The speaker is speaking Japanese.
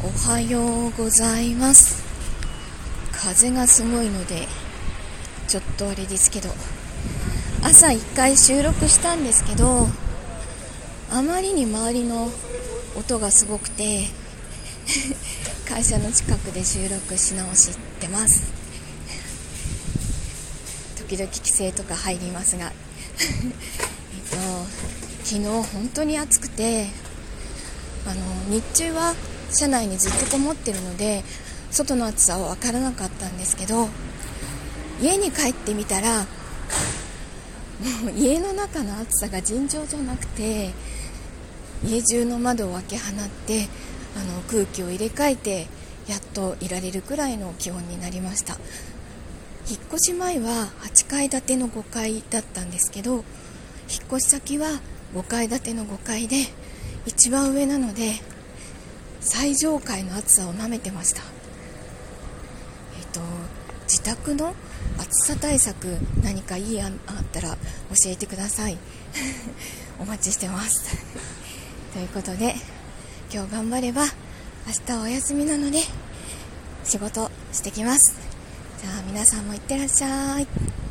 おはようございます。風がすごいのでちょっとあれですけど朝1回収録したんですけどあまりに周りの音がすごくて 会社の近くで収録し直してます。時々規制とか入りますが えっと昨日本当に暑くてあの日中は車内にずっとこもってるので外の暑さは分からなかったんですけど家に帰ってみたらもう家の中の暑さが尋常じゃなくて家中の窓を開け放ってあの空気を入れ替えてやっといられるくらいの気温になりました。引っ越し前は8階建ての5階だったんですけど引っ越し先は5階建ての5階で一番上なので最上階の暑さをなめてました。えっ、と自宅の暑さ対策何かいい案あったら教えてください。お待ちしてます。ということで今日頑張れば明日はお休みなので仕事してきます。じゃあ皆さんもいってらっしゃい。